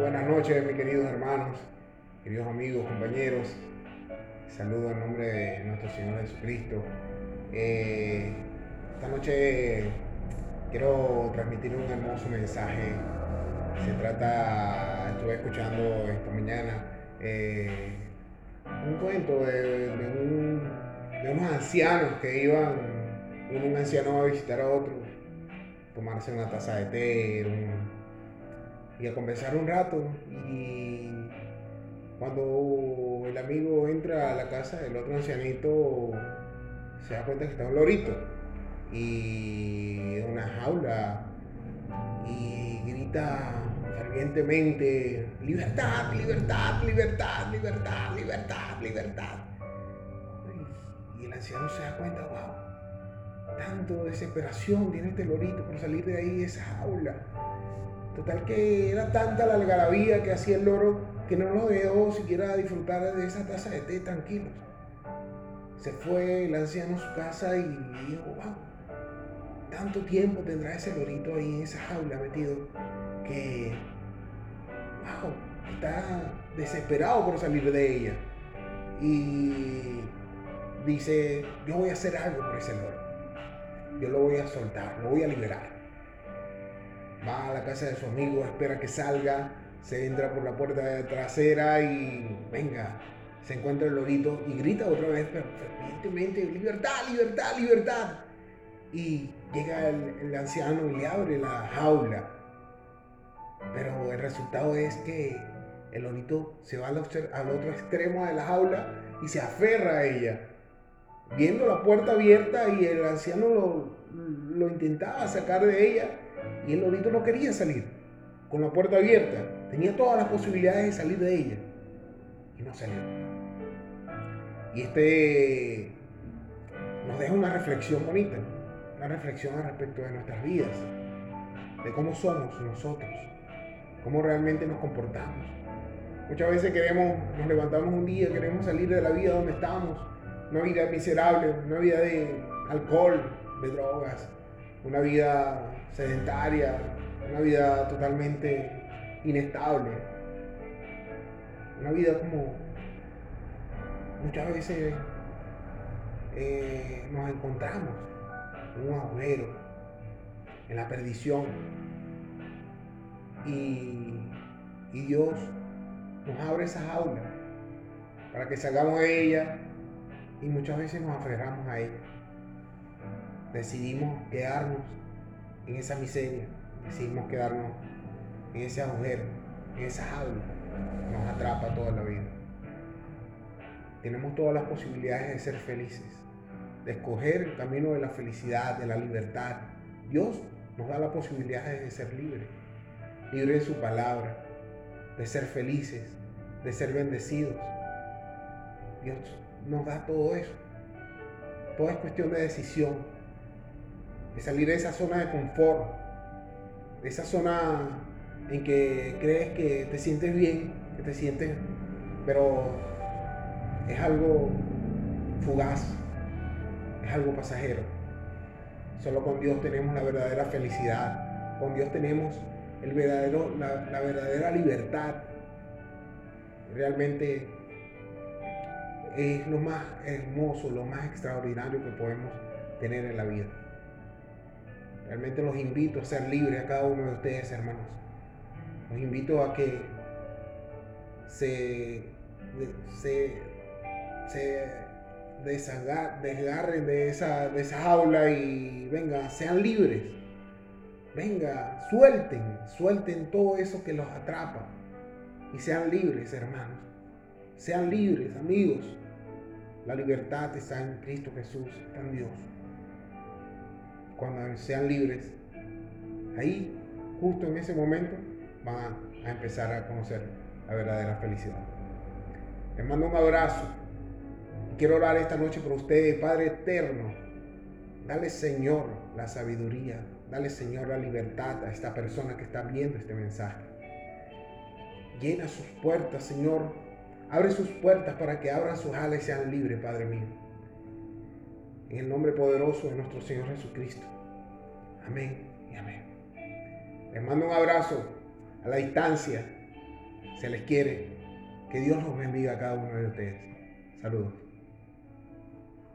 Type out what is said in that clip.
buenas noches, mis queridos hermanos, queridos amigos, compañeros. Saludo en nombre de nuestro Señor Jesucristo. Eh, esta noche quiero transmitir un hermoso mensaje. Se trata, estuve escuchando esta mañana eh, un cuento de, unos ancianos que iban, un anciano a visitar a otro, tomarse una taza de té, y a conversar un rato. Y cuando el amigo entra a la casa, el otro ancianito se da cuenta que está un lorito y una jaula y grita fervientemente, libertad, libertad, libertad, libertad, libertad, libertad. Y el anciano se da cuenta, wow, tanto desesperación tiene este lorito por salir de ahí, de esa jaula. Total que era tanta la algarabía que hacía el loro que no lo dejó siquiera disfrutar de esa taza de té tranquilos. Se fue el anciano a su casa y dijo, wow, tanto tiempo tendrá ese lorito ahí en esa jaula metido que, wow, está desesperado por salir de ella. Y dice, yo voy a hacer algo por ese loro. Yo lo voy a soltar, lo voy a liberar va a la casa de su amigo, espera que salga, se entra por la puerta trasera y venga, se encuentra el lorito y grita otra vez fervientemente, libertad, libertad, libertad. Y llega el, anciano y le abre la jaula. Pero el resultado es que el lorito se va al, otro extremo de la jaula y se aferra a ella. Viendo la puerta abierta y el anciano lo, lo intentaba sacar de ella, y el lorito no quería salir, con la puerta abierta. Tenía todas las posibilidades de salir de ella. Y no salió. Y este nos deja una reflexión bonita, una reflexión al respecto de nuestras vidas, de cómo somos nosotros, cómo realmente nos comportamos. Muchas veces queremos, nos levantamos un día, queremos salir de la vida donde estamos, una vida miserable, una vida de alcohol, de drogas, una vida sedentaria, una vida totalmente inestable, una vida como muchas veces eh, nos encontramos en un agujero, en la perdición. Y, y Dios nos abre esa jaula para que salgamos de ella y muchas veces nos aferramos a ella decidimos quedarnos en esa miseria, decidimos quedarnos en ese agujero, en esa jaula, nos atrapa toda la vida. Tenemos todas las posibilidades de ser felices, de escoger el camino de la felicidad, de la libertad. Dios nos da la posibilidad de ser libres, libres de su palabra, de ser felices, de ser bendecidos. Dios nos da todo eso. Todo es cuestión de decisión de salir de esa zona de confort, de esa zona en que crees que te sientes bien, que te sientes, pero es algo fugaz, es algo pasajero. Solo con Dios tenemos la verdadera felicidad, con Dios tenemos el verdadero, la, la verdadera libertad. Realmente es lo más hermoso, lo más extraordinario que podemos tener en la vida. Realmente los invito a ser libres a cada uno de ustedes, hermanos. Los invito a que se, se, se desgarren de esa, de esa jaula y venga, sean libres. Venga, suelten, suelten todo eso que los atrapa y sean libres, hermanos. Sean libres, amigos. La libertad está en Cristo Jesús, en Dios cuando sean libres, ahí, justo en ese momento, van a, empezar a conocer la verdadera felicidad. Les mando un abrazo. Quiero orar esta noche por ustedes, Padre eterno. Dale, Señor, la sabiduría. Dale, Señor, la libertad a esta persona que está viendo este mensaje. Llena sus puertas, Señor. Abre sus puertas para que abran sus alas y sean libres, Padre mío. En el nombre poderoso de nuestro Señor Jesucristo. Amén y amén. Les mando un abrazo a la distancia. Se les quiere. Que Dios los bendiga a cada uno de ustedes. Saludos.